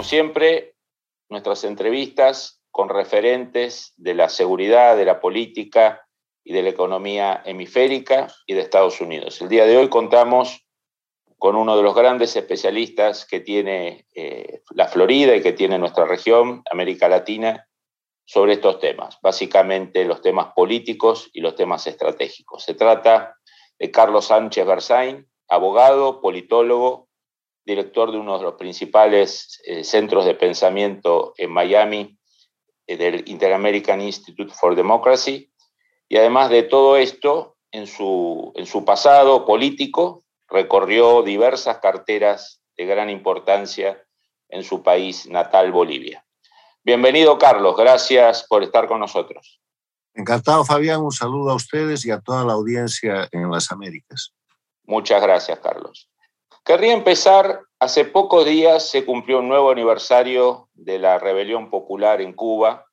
Como siempre, nuestras entrevistas con referentes de la seguridad, de la política y de la economía hemisférica y de Estados Unidos. El día de hoy contamos con uno de los grandes especialistas que tiene eh, la Florida y que tiene nuestra región, América Latina, sobre estos temas, básicamente los temas políticos y los temas estratégicos. Se trata de Carlos Sánchez Berzain, abogado, politólogo, director de uno de los principales eh, centros de pensamiento en Miami, eh, del Inter-American Institute for Democracy, y además de todo esto, en su, en su pasado político, recorrió diversas carteras de gran importancia en su país natal, Bolivia. Bienvenido, Carlos. Gracias por estar con nosotros. Encantado, Fabián. Un saludo a ustedes y a toda la audiencia en las Américas. Muchas gracias, Carlos. Querría empezar, hace pocos días se cumplió un nuevo aniversario de la rebelión popular en Cuba,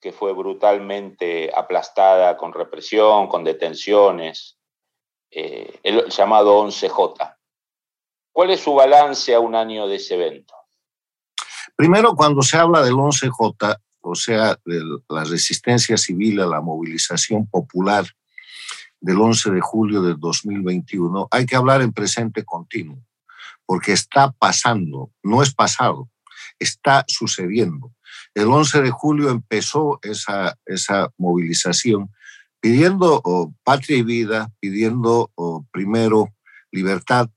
que fue brutalmente aplastada con represión, con detenciones, eh, el llamado 11J. ¿Cuál es su balance a un año de ese evento? Primero, cuando se habla del 11J, o sea, de la resistencia civil a la movilización popular del 11 de julio del 2021, hay que hablar en presente continuo, porque está pasando, no es pasado, está sucediendo. El 11 de julio empezó esa, esa movilización pidiendo oh, patria y vida, pidiendo oh, primero libertad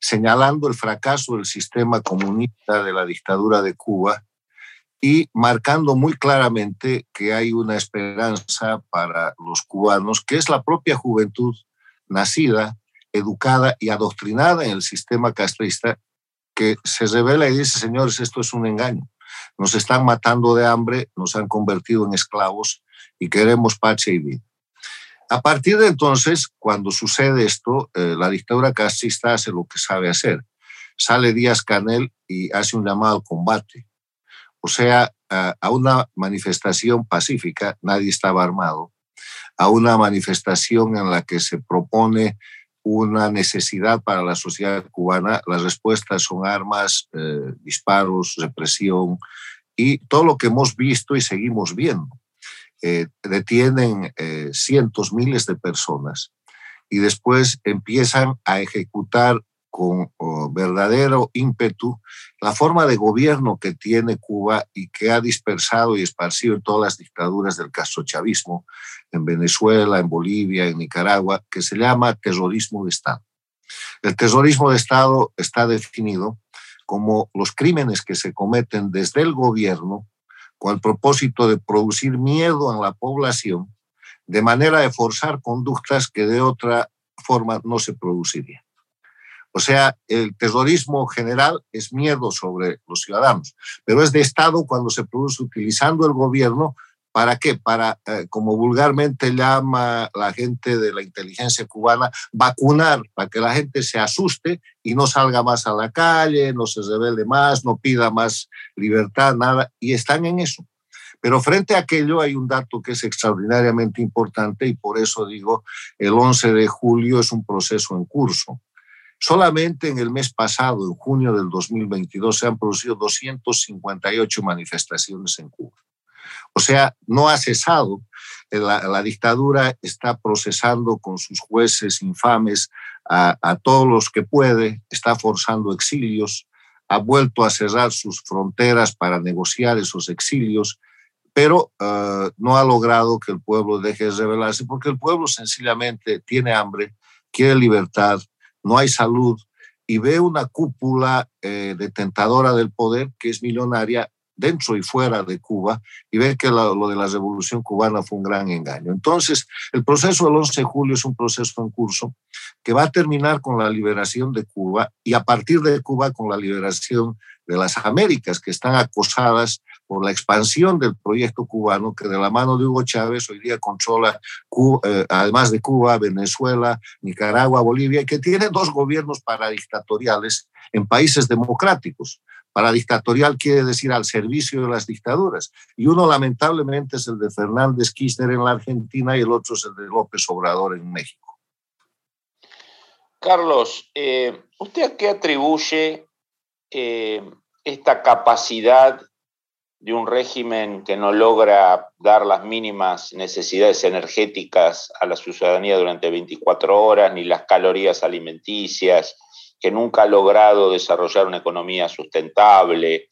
señalando el fracaso del sistema comunista de la dictadura de Cuba y marcando muy claramente que hay una esperanza para los cubanos, que es la propia juventud nacida, educada y adoctrinada en el sistema castrista, que se revela y dice, señores, esto es un engaño. Nos están matando de hambre, nos han convertido en esclavos y queremos paz y vida. A partir de entonces, cuando sucede esto, eh, la dictadura castrista hace lo que sabe hacer. Sale Díaz Canel y hace un llamado al combate. O sea, a una manifestación pacífica, nadie estaba armado, a una manifestación en la que se propone una necesidad para la sociedad cubana, las respuestas son armas, eh, disparos, represión y todo lo que hemos visto y seguimos viendo. Eh, detienen eh, cientos, miles de personas y después empiezan a ejecutar con verdadero ímpetu la forma de gobierno que tiene Cuba y que ha dispersado y esparcido en todas las dictaduras del castrochavismo, en Venezuela, en Bolivia, en Nicaragua, que se llama terrorismo de Estado. El terrorismo de Estado está definido como los crímenes que se cometen desde el gobierno con el propósito de producir miedo en la población, de manera de forzar conductas que de otra forma no se producirían. O sea, el terrorismo general es miedo sobre los ciudadanos, pero es de Estado cuando se produce utilizando el gobierno ¿Para qué? Para, eh, como vulgarmente llama la gente de la inteligencia cubana, vacunar, para que la gente se asuste y no salga más a la calle, no se revele más, no pida más libertad, nada, y están en eso. Pero frente a aquello hay un dato que es extraordinariamente importante y por eso digo, el 11 de julio es un proceso en curso. Solamente en el mes pasado, en junio del 2022, se han producido 258 manifestaciones en Cuba. O sea, no ha cesado. La, dictadura está procesando con sus jueces infames a, todos los que puede, está forzando exilios, ha vuelto a cerrar sus fronteras para negociar esos exilios, pero uh, no ha logrado que el pueblo deje de rebelarse porque el pueblo sencillamente tiene hambre, quiere libertad, no hay salud y ve una cúpula eh, detentadora del poder que es millonaria dentro y fuera de Cuba y ver que lo, de la revolución cubana fue un gran engaño. Entonces, el proceso del 11 de julio es un proceso en curso que va a terminar con la liberación de Cuba y a partir de Cuba con la liberación de las Américas, que están acosadas por la expansión del proyecto cubano, que de la mano de Hugo Chávez hoy día controla, eh, además de Cuba, Venezuela, Nicaragua, Bolivia, y que tiene dos gobiernos paradictatoriales en países democráticos. Paradictatorial quiere decir al servicio de las dictaduras. Y uno lamentablemente es el de Fernández Kirchner en la Argentina y el otro es el de López Obrador en México. Carlos, eh, ¿usted a qué atribuye eh, esta capacidad de un régimen que no logra dar las mínimas necesidades energéticas a la ciudadanía durante 24 horas, ni las calorías alimenticias, que nunca ha logrado desarrollar una economía sustentable,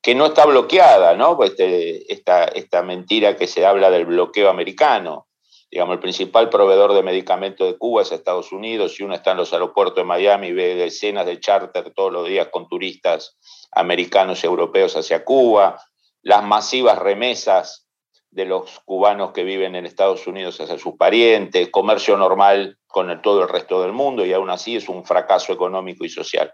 que no está bloqueada, ¿no? Pues, este, esta, esta mentira que se habla del bloqueo americano, digamos, el principal proveedor de medicamentos de Cuba es Estados Unidos, y uno está en los aeropuertos de Miami y ve decenas de charters todos los días con turistas americanos y europeos hacia Cuba, las masivas remesas de los cubanos que viven en Estados Unidos hacia sus parientes, comercio normal con todo el resto del mundo, y aún así es un fracaso económico y social.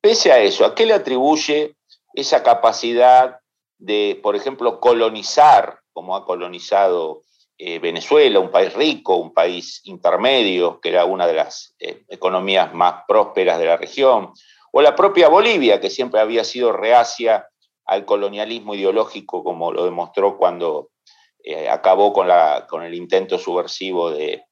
Pese a eso, ¿a qué le atribuye esa capacidad de, por ejemplo, colonizar, como ha colonizado eh, Venezuela, un país rico, un país intermedio, que era una de las eh, economías más prósperas de la región, o la propia Bolivia, que siempre había sido reacia al colonialismo ideológico, como lo demostró cuando eh, acabó con, el intento subversivo de,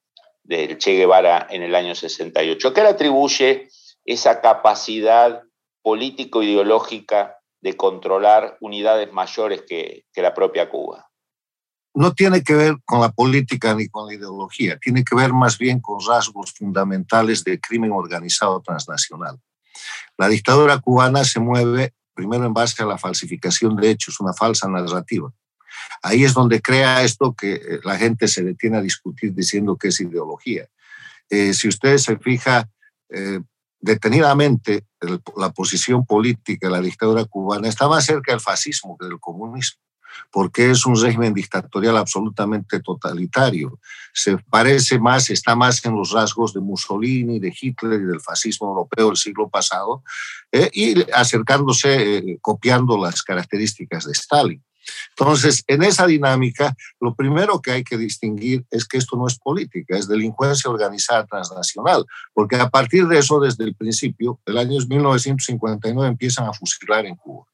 del Che Guevara en el año 68. ¿A qué le atribuye esa capacidad político-ideológica de controlar unidades mayores que la propia Cuba? No tiene que ver con la política ni con la ideología, tiene que ver más bien con rasgos fundamentales del crimen organizado transnacional. La dictadura cubana se mueve primero en base a la falsificación de hechos, una falsa narrativa. Ahí es donde crea esto que eh, la gente se detiene a discutir diciendo que es ideología. Eh, si usted se fija eh, detenidamente, la posición política de la dictadura cubana está más cerca del fascismo que del comunismo porque es un régimen dictatorial absolutamente totalitario. Se parece más, está más en los rasgos de Mussolini, de Hitler y del fascismo europeo del siglo pasado, eh, y acercándose, eh, copiando las características de Stalin. Entonces, en esa dinámica, lo primero que hay que distinguir es que esto no es política, es delincuencia organizada transnacional, porque a partir de eso, desde el principio, el año 1959, empiezan a fusilar en Cuba.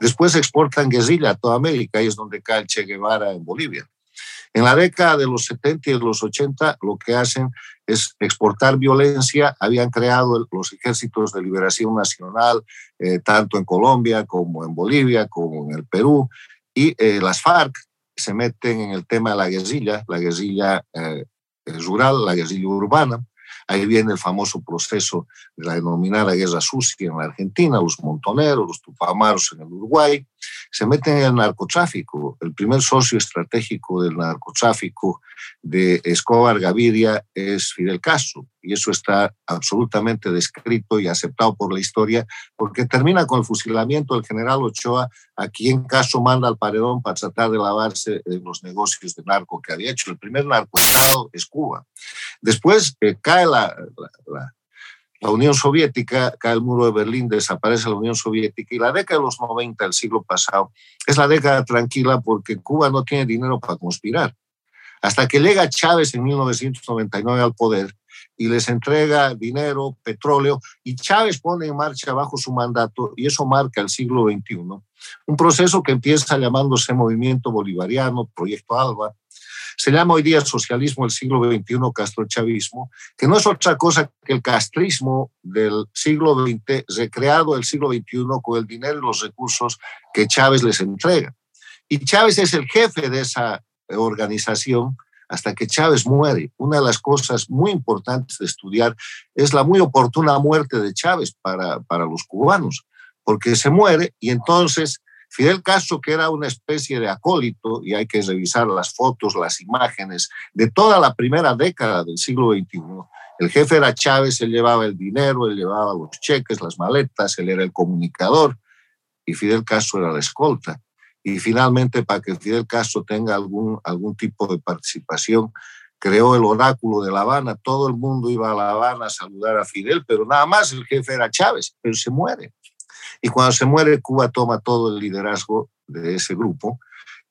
Después exportan guerrilla a toda América y es donde cae el Che Guevara en Bolivia. En la década de los 70 y de los 80 lo que hacen es exportar violencia. Habían creado los ejércitos de liberación nacional, eh, tanto en Colombia como en Bolivia, como en el Perú. Y eh, las FARC se meten en el tema de la guerrilla, la guerrilla eh, rural, la guerrilla urbana. Ahí viene el famoso proceso de la denominada guerra sucia en la Argentina, los montoneros, los tupamaros en el Uruguay, se meten en el narcotráfico. El primer socio estratégico del narcotráfico de Escobar Gaviria es Fidel Castro, y eso está absolutamente descrito y aceptado por la historia, porque termina con el fusilamiento del general Ochoa, a quien Castro manda al paredón para tratar de lavarse los negocios de narco que había hecho. El primer narcoestado es Cuba. Después eh, cae la, la, la, Unión Soviética, cae el muro de Berlín, desaparece la Unión Soviética y la década de los 90 del siglo pasado es la década tranquila porque Cuba no tiene dinero para conspirar. Hasta que llega Chávez en 1999 al poder y les entrega dinero, petróleo, y Chávez pone en marcha bajo su mandato, y eso marca el siglo XXI, un proceso que empieza llamándose Movimiento Bolivariano, Proyecto ALBA, se llama hoy día socialismo del siglo XXI, castrochavismo, que no es otra cosa que el castrismo del siglo XX, recreado el siglo XXI con el dinero y los recursos que Chávez les entrega. Y Chávez es el jefe de esa organización hasta que Chávez muere. Una de las cosas muy importantes de estudiar es la muy oportuna muerte de Chávez para, para los cubanos, porque se muere y entonces Fidel Castro, que era una especie de acólito, y hay que revisar las fotos, las imágenes de toda la primera década del siglo XXI, el jefe era Chávez, él llevaba el dinero, él llevaba los cheques, las maletas, él era el comunicador, y Fidel Castro era la escolta. Y finalmente, para que Fidel Castro tenga algún, algún tipo de participación, creó el oráculo de La Habana. Todo el mundo iba a La Habana a saludar a Fidel, pero nada más el jefe era Chávez, pero se muere. Y cuando se muere, Cuba toma todo el liderazgo de ese grupo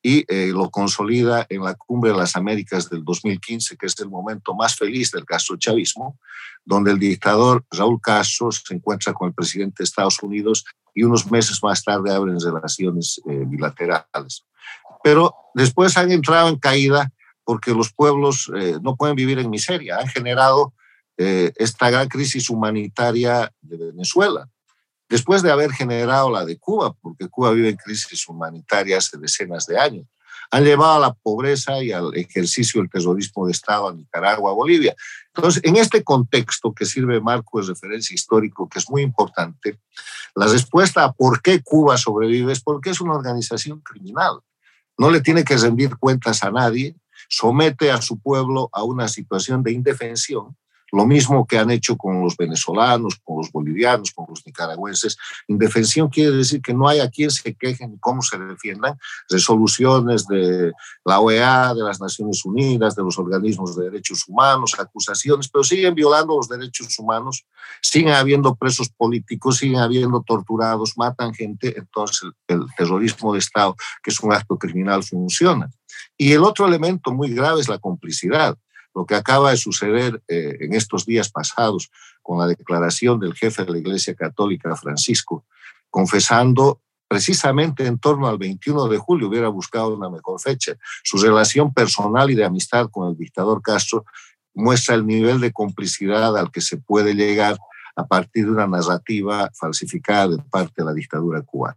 y eh, lo consolida en la Cumbre de las Américas del 2015, que es el momento más feliz del chavismo, donde el dictador Raúl Castro se encuentra con el presidente de Estados Unidos y unos meses más tarde abren relaciones eh, bilaterales. Pero después han entrado en caída porque los pueblos eh, no pueden vivir en miseria. Han generado esta gran crisis humanitaria de Venezuela después de haber generado la de Cuba, porque Cuba vive en crisis humanitaria hace decenas de años, han llevado a la pobreza y al ejercicio del terrorismo de Estado a Nicaragua, Bolivia. Entonces, en este contexto que sirve marco de referencia histórico, que es muy importante, la respuesta a por qué Cuba sobrevive es porque es una organización criminal. No le tiene que rendir cuentas a nadie, somete a su pueblo a una situación de indefensión lo mismo que han hecho con los venezolanos, con los bolivianos, con los nicaragüenses. Indefensión quiere decir que no hay a quien se quejen ni cómo se defiendan. Resoluciones de la OEA, de las Naciones Unidas, de los organismos de derechos humanos, acusaciones, pero siguen violando los derechos humanos, siguen habiendo presos políticos, siguen habiendo torturados, matan gente. Entonces el, el terrorismo de Estado, que es un acto criminal, funciona. Y el otro elemento muy grave es la complicidad lo que acaba de suceder eh, en estos días pasados con la declaración del jefe de la Iglesia Católica, Francisco, confesando precisamente en torno al 21 de julio, hubiera buscado una mejor fecha, su relación personal y de amistad con el dictador Castro muestra el nivel de complicidad al que se puede llegar a partir de una narrativa falsificada de parte de la dictadura cubana.